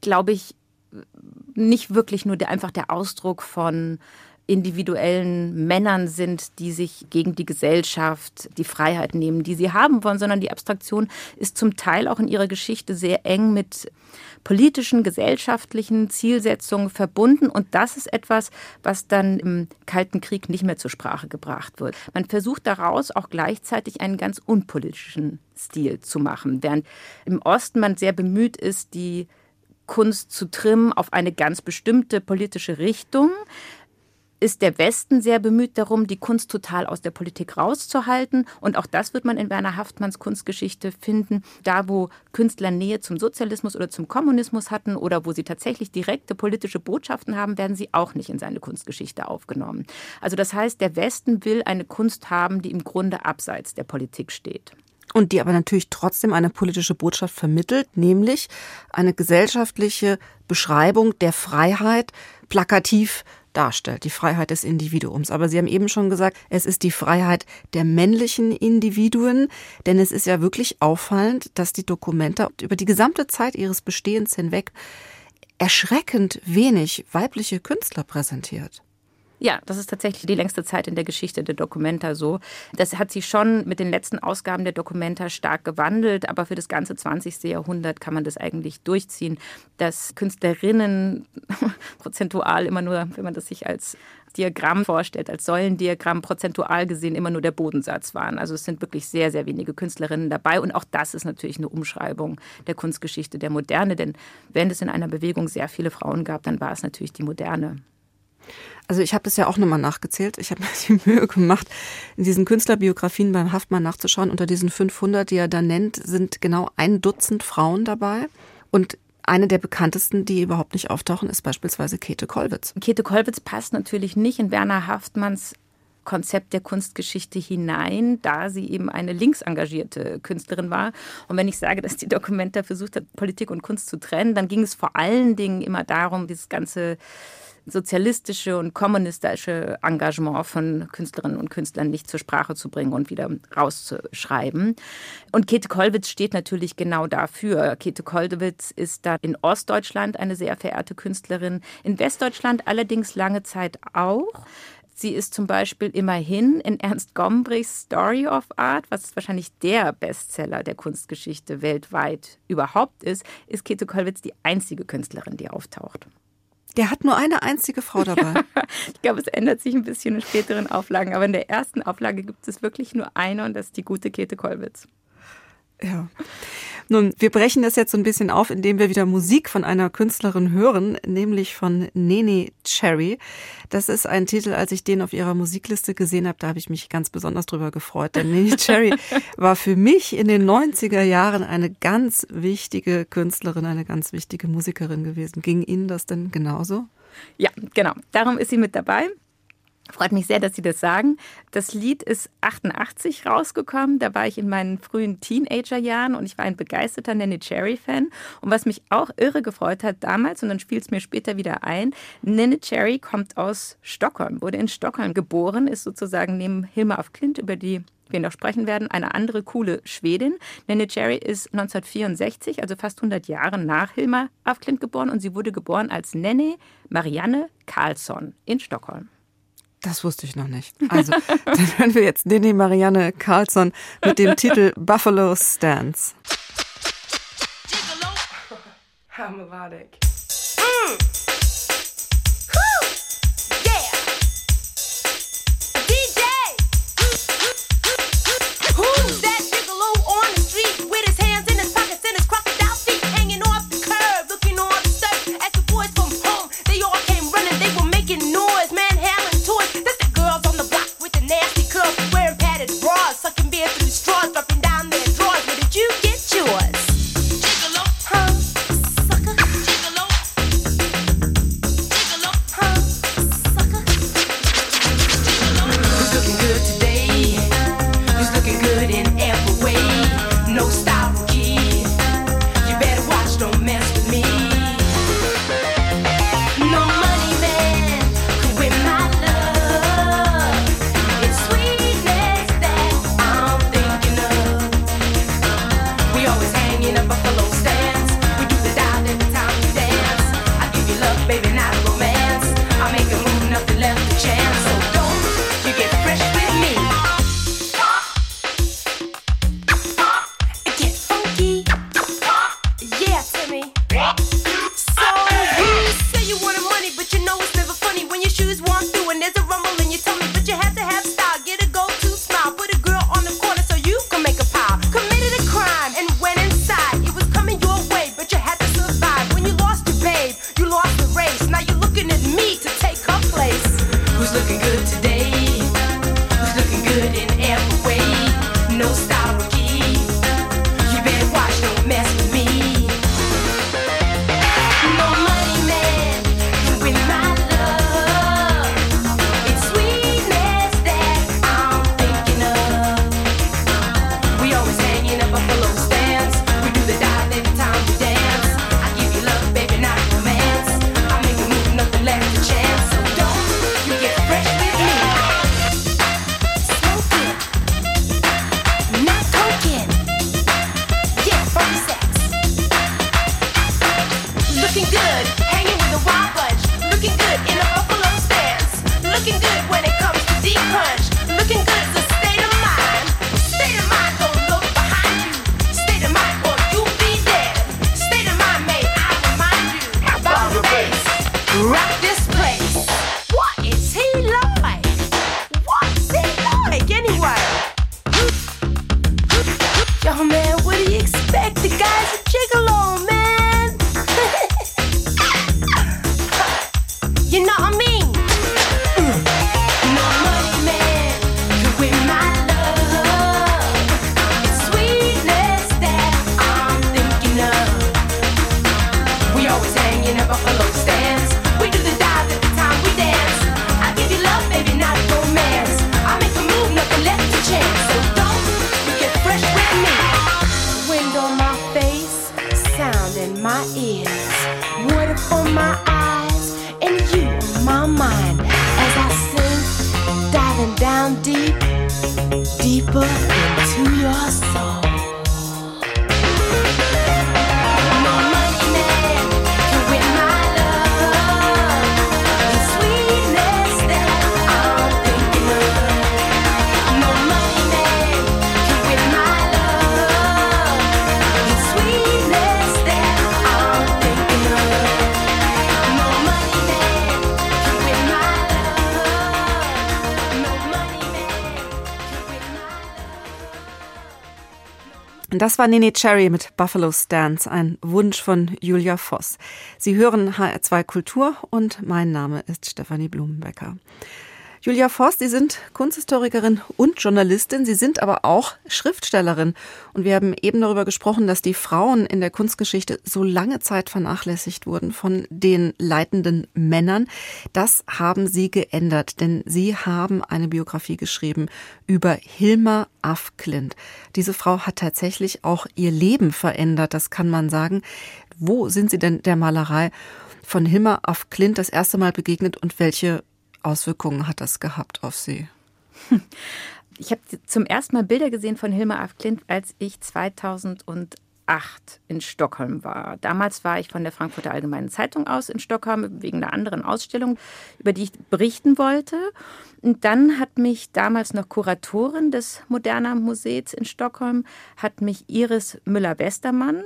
glaube ich, nicht wirklich nur der, einfach der Ausdruck von individuellen Männern sind, die sich gegen die Gesellschaft die Freiheit nehmen, die sie haben wollen, sondern die Abstraktion ist zum Teil auch in ihrer Geschichte sehr eng mit politischen, gesellschaftlichen Zielsetzungen verbunden. Und das ist etwas, was dann im Kalten Krieg nicht mehr zur Sprache gebracht wird. Man versucht daraus auch gleichzeitig einen ganz unpolitischen Stil zu machen, während im Osten man sehr bemüht ist, die Kunst zu trimmen auf eine ganz bestimmte politische Richtung ist der Westen sehr bemüht darum, die Kunst total aus der Politik rauszuhalten. Und auch das wird man in Werner Haftmanns Kunstgeschichte finden. Da, wo Künstler Nähe zum Sozialismus oder zum Kommunismus hatten oder wo sie tatsächlich direkte politische Botschaften haben, werden sie auch nicht in seine Kunstgeschichte aufgenommen. Also das heißt, der Westen will eine Kunst haben, die im Grunde abseits der Politik steht. Und die aber natürlich trotzdem eine politische Botschaft vermittelt, nämlich eine gesellschaftliche Beschreibung der Freiheit plakativ darstellt, die Freiheit des Individuums. Aber Sie haben eben schon gesagt, es ist die Freiheit der männlichen Individuen, denn es ist ja wirklich auffallend, dass die Dokumente über die gesamte Zeit ihres Bestehens hinweg erschreckend wenig weibliche Künstler präsentiert. Ja, das ist tatsächlich die längste Zeit in der Geschichte der Documenta so. Das hat sich schon mit den letzten Ausgaben der Documenta stark gewandelt, aber für das ganze 20. Jahrhundert kann man das eigentlich durchziehen, dass Künstlerinnen prozentual immer nur, wenn man das sich als Diagramm vorstellt, als Säulendiagramm prozentual gesehen immer nur der Bodensatz waren. Also es sind wirklich sehr, sehr wenige Künstlerinnen dabei. Und auch das ist natürlich eine Umschreibung der Kunstgeschichte der Moderne. Denn wenn es in einer Bewegung sehr viele Frauen gab, dann war es natürlich die Moderne. Also ich habe das ja auch nochmal nachgezählt. Ich habe mir die Mühe gemacht, in diesen Künstlerbiografien beim Haftmann nachzuschauen. Unter diesen 500, die er da nennt, sind genau ein Dutzend Frauen dabei. Und eine der bekanntesten, die überhaupt nicht auftauchen, ist beispielsweise Käthe Kollwitz. Käthe Kollwitz passt natürlich nicht in Werner Haftmanns Konzept der Kunstgeschichte hinein, da sie eben eine linksengagierte Künstlerin war. Und wenn ich sage, dass die Dokumenta versucht hat, Politik und Kunst zu trennen, dann ging es vor allen Dingen immer darum, dieses ganze sozialistische und kommunistische Engagement von Künstlerinnen und Künstlern nicht zur Sprache zu bringen und wieder rauszuschreiben. Und Käthe Kollwitz steht natürlich genau dafür. Käthe Kollwitz ist da in Ostdeutschland eine sehr verehrte Künstlerin, in Westdeutschland allerdings lange Zeit auch. Sie ist zum Beispiel immerhin in Ernst Gombrichs Story of Art, was wahrscheinlich der Bestseller der Kunstgeschichte weltweit überhaupt ist, ist Käthe Kollwitz die einzige Künstlerin, die auftaucht. Der hat nur eine einzige Frau dabei. ich glaube, es ändert sich ein bisschen in späteren Auflagen, aber in der ersten Auflage gibt es wirklich nur eine und das ist die gute Käthe Kollwitz. Ja. Nun, wir brechen das jetzt so ein bisschen auf, indem wir wieder Musik von einer Künstlerin hören, nämlich von Nene Cherry. Das ist ein Titel, als ich den auf ihrer Musikliste gesehen habe, da habe ich mich ganz besonders drüber gefreut. Denn Nene Cherry war für mich in den 90er Jahren eine ganz wichtige Künstlerin, eine ganz wichtige Musikerin gewesen. Ging Ihnen das denn genauso? Ja, genau. Darum ist sie mit dabei. Freut mich sehr, dass Sie das sagen. Das Lied ist 88 rausgekommen. Da war ich in meinen frühen Teenagerjahren und ich war ein begeisterter Nanny Cherry-Fan. Und was mich auch irre gefreut hat damals, und dann spielt es mir später wieder ein, Nanny Cherry kommt aus Stockholm, wurde in Stockholm geboren, ist sozusagen neben Hilma auf Klint über die wir noch sprechen werden, eine andere coole Schwedin. Nanny Cherry ist 1964, also fast 100 Jahre nach Hilma auf Klint geboren und sie wurde geboren als Nanny Marianne Karlsson in Stockholm. Das wusste ich noch nicht. Also, dann hören wir jetzt Nini Marianne Carlson mit dem Titel Buffalo Stance. Hammerwadig. Das war Nene Cherry mit Buffalo Stance, ein Wunsch von Julia Voss. Sie hören HR2 Kultur und mein Name ist Stefanie Blumenbecker. Julia Forst, Sie sind Kunsthistorikerin und Journalistin. Sie sind aber auch Schriftstellerin. Und wir haben eben darüber gesprochen, dass die Frauen in der Kunstgeschichte so lange Zeit vernachlässigt wurden von den leitenden Männern. Das haben Sie geändert, denn Sie haben eine Biografie geschrieben über Hilma af Klint. Diese Frau hat tatsächlich auch ihr Leben verändert, das kann man sagen. Wo sind Sie denn der Malerei von Hilma af Klint das erste Mal begegnet und welche Auswirkungen hat das gehabt auf Sie? Ich habe zum ersten Mal Bilder gesehen von Hilma af Klint, als ich 2008 in Stockholm war. Damals war ich von der Frankfurter Allgemeinen Zeitung aus in Stockholm wegen einer anderen Ausstellung, über die ich berichten wollte. Und dann hat mich damals noch Kuratorin des Moderna Museums in Stockholm, hat mich Iris Müller-Westermann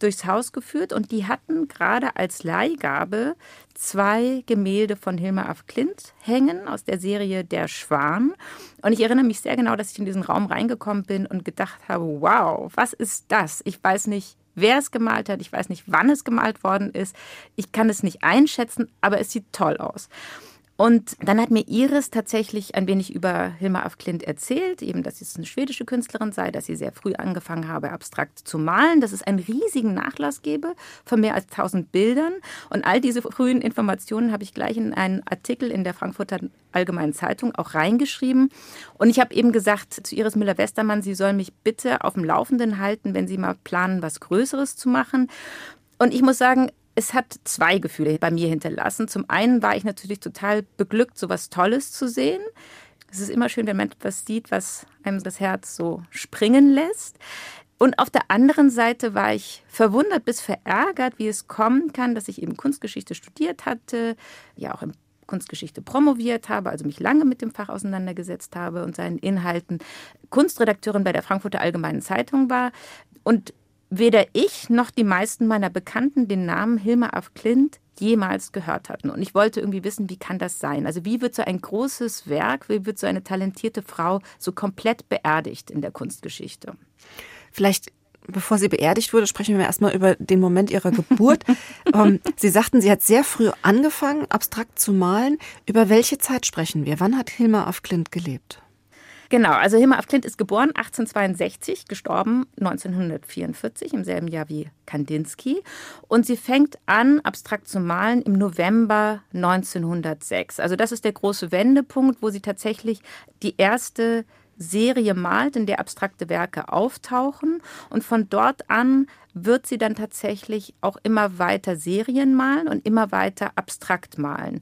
durchs Haus geführt und die hatten gerade als Leihgabe zwei Gemälde von Hilma af Klint hängen aus der Serie Der Schwan. Und ich erinnere mich sehr genau, dass ich in diesen Raum reingekommen bin und gedacht habe, wow, was ist das? Ich weiß nicht, wer es gemalt hat, ich weiß nicht, wann es gemalt worden ist. Ich kann es nicht einschätzen, aber es sieht toll aus. Und dann hat mir Iris tatsächlich ein wenig über Hilma af Klint erzählt, eben, dass sie eine schwedische Künstlerin sei, dass sie sehr früh angefangen habe, abstrakt zu malen, dass es einen riesigen Nachlass gebe von mehr als 1000 Bildern. Und all diese frühen Informationen habe ich gleich in einen Artikel in der Frankfurter Allgemeinen Zeitung auch reingeschrieben. Und ich habe eben gesagt zu Iris Müller-Westermann, sie soll mich bitte auf dem Laufenden halten, wenn sie mal planen, was Größeres zu machen. Und ich muss sagen, es hat zwei Gefühle bei mir hinterlassen. Zum einen war ich natürlich total beglückt, so was Tolles zu sehen. Es ist immer schön, wenn man etwas sieht, was einem das Herz so springen lässt. Und auf der anderen Seite war ich verwundert bis verärgert, wie es kommen kann, dass ich eben Kunstgeschichte studiert hatte, ja auch in Kunstgeschichte promoviert habe, also mich lange mit dem Fach auseinandergesetzt habe und seinen Inhalten, Kunstredakteurin bei der Frankfurter Allgemeinen Zeitung war und weder ich noch die meisten meiner Bekannten den Namen Hilma af Klint jemals gehört hatten. Und ich wollte irgendwie wissen, wie kann das sein? Also wie wird so ein großes Werk, wie wird so eine talentierte Frau so komplett beerdigt in der Kunstgeschichte? Vielleicht bevor sie beerdigt wurde, sprechen wir erstmal über den Moment ihrer Geburt. ähm, sie sagten, sie hat sehr früh angefangen, abstrakt zu malen. Über welche Zeit sprechen wir? Wann hat Hilma af Klint gelebt? Genau, also Hilma af Klint ist geboren 1862, gestorben 1944, im selben Jahr wie Kandinsky. Und sie fängt an, abstrakt zu malen im November 1906. Also das ist der große Wendepunkt, wo sie tatsächlich die erste Serie malt, in der abstrakte Werke auftauchen. Und von dort an wird sie dann tatsächlich auch immer weiter Serien malen und immer weiter abstrakt malen.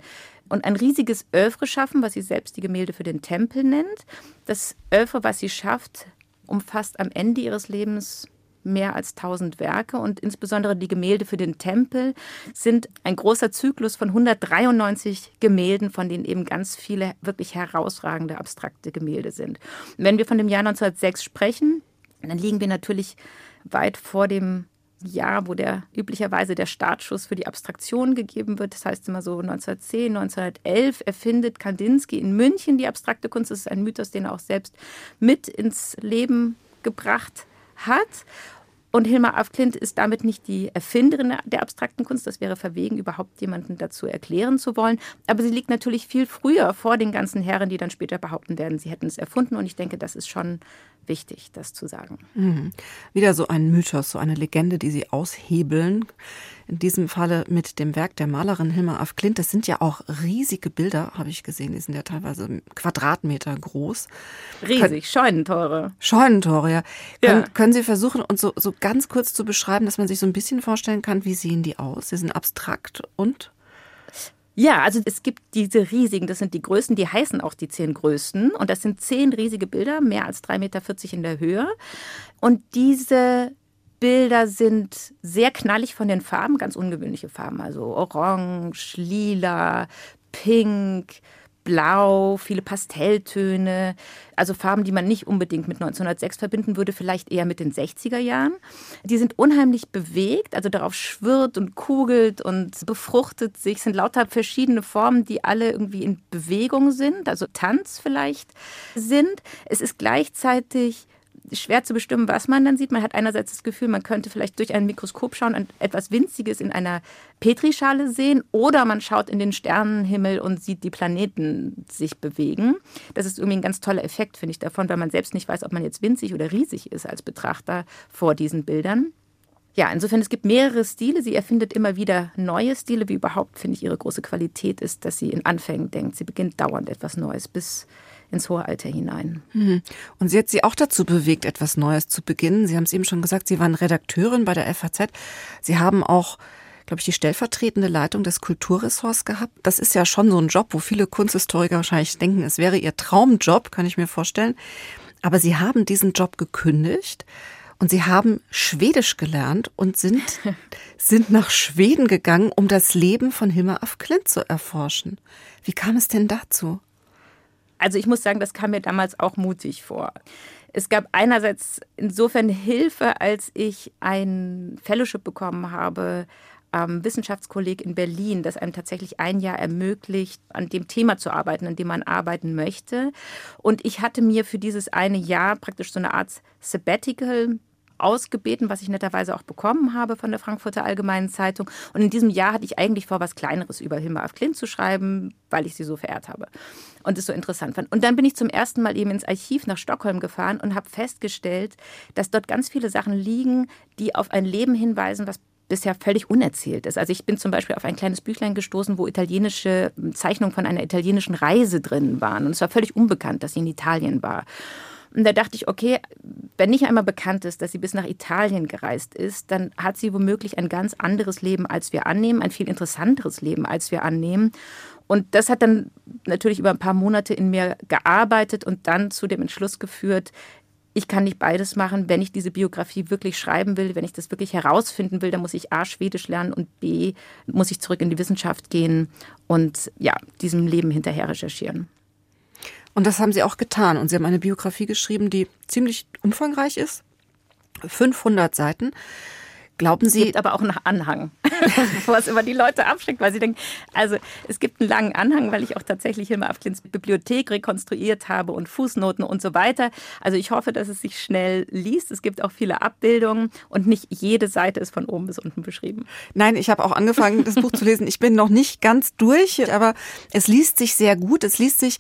Und ein riesiges Övre schaffen, was sie selbst die Gemälde für den Tempel nennt. Das Övre, was sie schafft, umfasst am Ende ihres Lebens mehr als 1000 Werke und insbesondere die Gemälde für den Tempel sind ein großer Zyklus von 193 Gemälden, von denen eben ganz viele wirklich herausragende abstrakte Gemälde sind. Und wenn wir von dem Jahr 1906 sprechen, dann liegen wir natürlich weit vor dem Jahr, wo der üblicherweise der Startschuss für die Abstraktion gegeben wird. Das heißt immer so 1910, 1911 erfindet Kandinsky in München die abstrakte Kunst. Das ist ein Mythos, den er auch selbst mit ins Leben gebracht hat. Und Hilma af Klint ist damit nicht die Erfinderin der abstrakten Kunst. Das wäre verwegen, überhaupt jemanden dazu erklären zu wollen. Aber sie liegt natürlich viel früher vor den ganzen Herren, die dann später behaupten werden, sie hätten es erfunden. Und ich denke, das ist schon wichtig, das zu sagen. Mhm. Wieder so ein Mythos, so eine Legende, die Sie aushebeln. In diesem Falle mit dem Werk der Malerin Hilma af Klint. Das sind ja auch riesige Bilder, habe ich gesehen. Die sind ja teilweise Quadratmeter groß. Riesig, Scheunentore. Scheunentore, ja. Ja. Können, können Sie versuchen, uns so, so ganz kurz zu beschreiben, dass man sich so ein bisschen vorstellen kann, wie sehen die aus? Sie sind abstrakt und? Ja, also es gibt diese riesigen, das sind die größten, die heißen auch die zehn größten. Und das sind zehn riesige Bilder, mehr als 3,40 Meter in der Höhe. Und diese Bilder sind sehr knallig von den Farben, ganz ungewöhnliche Farben, also orange, lila, pink, blau, viele Pastelltöne, also Farben, die man nicht unbedingt mit 1906 verbinden würde, vielleicht eher mit den 60er Jahren. Die sind unheimlich bewegt, also darauf schwirrt und kugelt und befruchtet sich, Es sind lauter verschiedene Formen, die alle irgendwie in Bewegung sind, also Tanz vielleicht sind. Es ist gleichzeitig schwer zu bestimmen, was man dann sieht. Man hat einerseits das Gefühl, man könnte vielleicht durch ein Mikroskop schauen und etwas Winziges in einer Petrischale sehen oder man schaut in den Sternenhimmel und sieht die Planeten sich bewegen. Das ist irgendwie ein ganz toller Effekt, finde ich, davon, weil man selbst nicht weiß, ob man jetzt winzig oder riesig ist als Betrachter vor diesen Bildern. Ja, insofern, es gibt mehrere Stile. Sie erfindet immer wieder neue Stile, wie überhaupt, finde ich, ihre große Qualität ist, dass sie in Anfängen denkt. Sie beginnt dauernd etwas Neues bis ins hohe Alter hinein. Mhm. Und sie hat sie auch dazu bewegt, etwas Neues zu beginnen. Sie haben es eben schon gesagt, Sie waren Redakteurin bei der FAZ. Sie haben auch, glaube ich, die stellvertretende Leitung des Kulturressorts gehabt. Das ist ja schon so ein Job, wo viele Kunsthistoriker wahrscheinlich denken, es wäre ihr Traumjob, kann ich mir vorstellen. Aber Sie haben diesen Job gekündigt und Sie haben Schwedisch gelernt und sind, sind nach Schweden gegangen, um das Leben von Hilma af Klint zu erforschen. Wie kam es denn dazu? Also ich muss sagen, das kam mir damals auch mutig vor. Es gab einerseits insofern Hilfe, als ich ein Fellowship bekommen habe am Wissenschaftskolleg in Berlin, das einem tatsächlich ein Jahr ermöglicht, an dem Thema zu arbeiten, an dem man arbeiten möchte. Und ich hatte mir für dieses eine Jahr praktisch so eine Art Sabbatical ausgebeten, was ich netterweise auch bekommen habe von der Frankfurter Allgemeinen Zeitung. Und in diesem Jahr hatte ich eigentlich vor, was Kleineres über Hilma af Klint zu schreiben, weil ich sie so verehrt habe und es so interessant fand. Und dann bin ich zum ersten Mal eben ins Archiv nach Stockholm gefahren und habe festgestellt, dass dort ganz viele Sachen liegen, die auf ein Leben hinweisen, was bisher völlig unerzählt ist. Also ich bin zum Beispiel auf ein kleines Büchlein gestoßen, wo italienische Zeichnungen von einer italienischen Reise drin waren. Und es war völlig unbekannt, dass sie in Italien war. Und da dachte ich, okay, wenn nicht einmal bekannt ist, dass sie bis nach Italien gereist ist, dann hat sie womöglich ein ganz anderes Leben, als wir annehmen, ein viel interessanteres Leben, als wir annehmen. Und das hat dann natürlich über ein paar Monate in mir gearbeitet und dann zu dem Entschluss geführt, ich kann nicht beides machen. Wenn ich diese Biografie wirklich schreiben will, wenn ich das wirklich herausfinden will, dann muss ich A, Schwedisch lernen und B, muss ich zurück in die Wissenschaft gehen und ja, diesem Leben hinterher recherchieren. Und das haben Sie auch getan. Und Sie haben eine Biografie geschrieben, die ziemlich umfangreich ist. 500 Seiten. Glauben Sie. Es gibt aber auch einen Anhang, was immer die Leute abschreckt, weil sie denken, also es gibt einen langen Anhang, weil ich auch tatsächlich Hilma Afklins Bibliothek rekonstruiert habe und Fußnoten und so weiter. Also ich hoffe, dass es sich schnell liest. Es gibt auch viele Abbildungen und nicht jede Seite ist von oben bis unten beschrieben. Nein, ich habe auch angefangen, das Buch zu lesen. Ich bin noch nicht ganz durch, aber es liest sich sehr gut. Es liest sich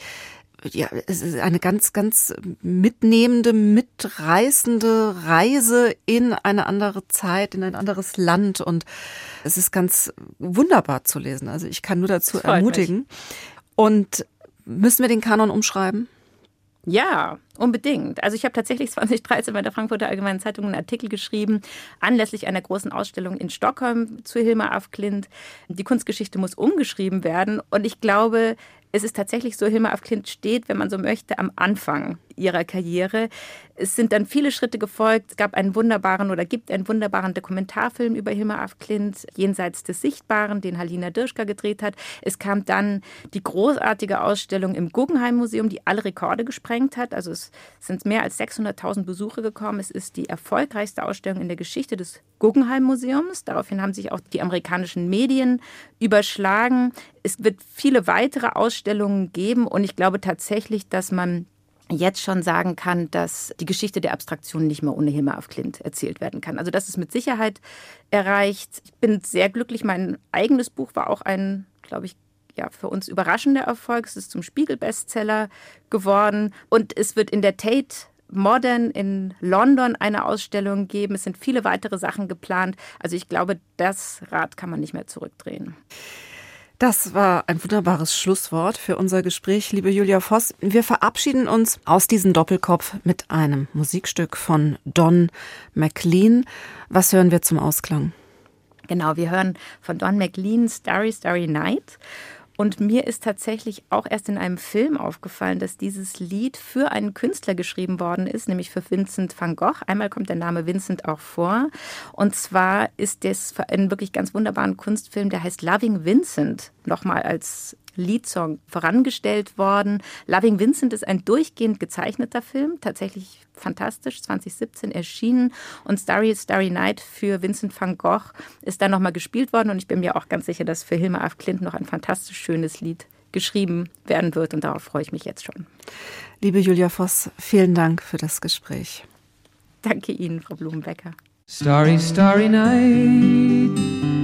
ja, es ist eine ganz, ganz mitnehmende, mitreißende Reise in eine andere Zeit, in ein anderes Land und es ist ganz wunderbar zu lesen. Also ich kann nur dazu ermutigen. Mich. Und müssen wir den Kanon umschreiben? Ja, unbedingt. Also ich habe tatsächlich 2013 bei der Frankfurter Allgemeinen Zeitung einen Artikel geschrieben, anlässlich einer großen Ausstellung in Stockholm zu Hilma af Klint. Die Kunstgeschichte muss umgeschrieben werden. Und ich glaube, es ist tatsächlich so, Hilma af Klint steht, wenn man so möchte, am Anfang ihrer Karriere. Es sind dann viele Schritte gefolgt. Es gab einen wunderbaren oder gibt einen wunderbaren Dokumentarfilm über Hilma af Klint, Jenseits des Sichtbaren, den Halina Dirschka gedreht hat. Es kam dann die großartige Ausstellung im Guggenheim Museum, die alle Rekorde gesprengt hat. Also es sind mehr als 600.000 Besucher gekommen. Es ist die erfolgreichste Ausstellung in der Geschichte des Guggenheim Museums. Daraufhin haben sich auch die amerikanischen Medien überschlagen. Es wird viele weitere Ausstellungen geben und ich glaube tatsächlich, dass man jetzt schon sagen kann, dass die Geschichte der Abstraktion nicht mehr ohne Hilma af Klint erzählt werden kann. Also das ist mit Sicherheit erreicht. Ich bin sehr glücklich. Mein eigenes Buch war auch ein, glaube ich, ja, für uns überraschender Erfolg. Es ist zum Spiegel-Bestseller geworden und es wird in der Tate Modern in London eine Ausstellung geben. Es sind viele weitere Sachen geplant. Also ich glaube, das Rad kann man nicht mehr zurückdrehen. Das war ein wunderbares Schlusswort für unser Gespräch, liebe Julia Voss. Wir verabschieden uns aus diesem Doppelkopf mit einem Musikstück von Don McLean. Was hören wir zum Ausklang? Genau, wir hören von Don McLean Starry Starry Night. Und mir ist tatsächlich auch erst in einem Film aufgefallen, dass dieses Lied für einen Künstler geschrieben worden ist, nämlich für Vincent van Gogh. Einmal kommt der Name Vincent auch vor. Und zwar ist das einen wirklich ganz wunderbaren Kunstfilm, der heißt Loving Vincent, nochmal als Liedsong vorangestellt worden. Loving Vincent ist ein durchgehend gezeichneter Film, tatsächlich fantastisch, 2017 erschienen. Und Starry Starry Night für Vincent van Gogh ist dann nochmal gespielt worden. Und ich bin mir auch ganz sicher, dass für Hilma af Klint noch ein fantastisch schönes Lied geschrieben werden wird. Und darauf freue ich mich jetzt schon. Liebe Julia Voss, vielen Dank für das Gespräch. Danke Ihnen, Frau Blumenbecker. Starry, starry night.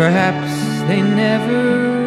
Perhaps they never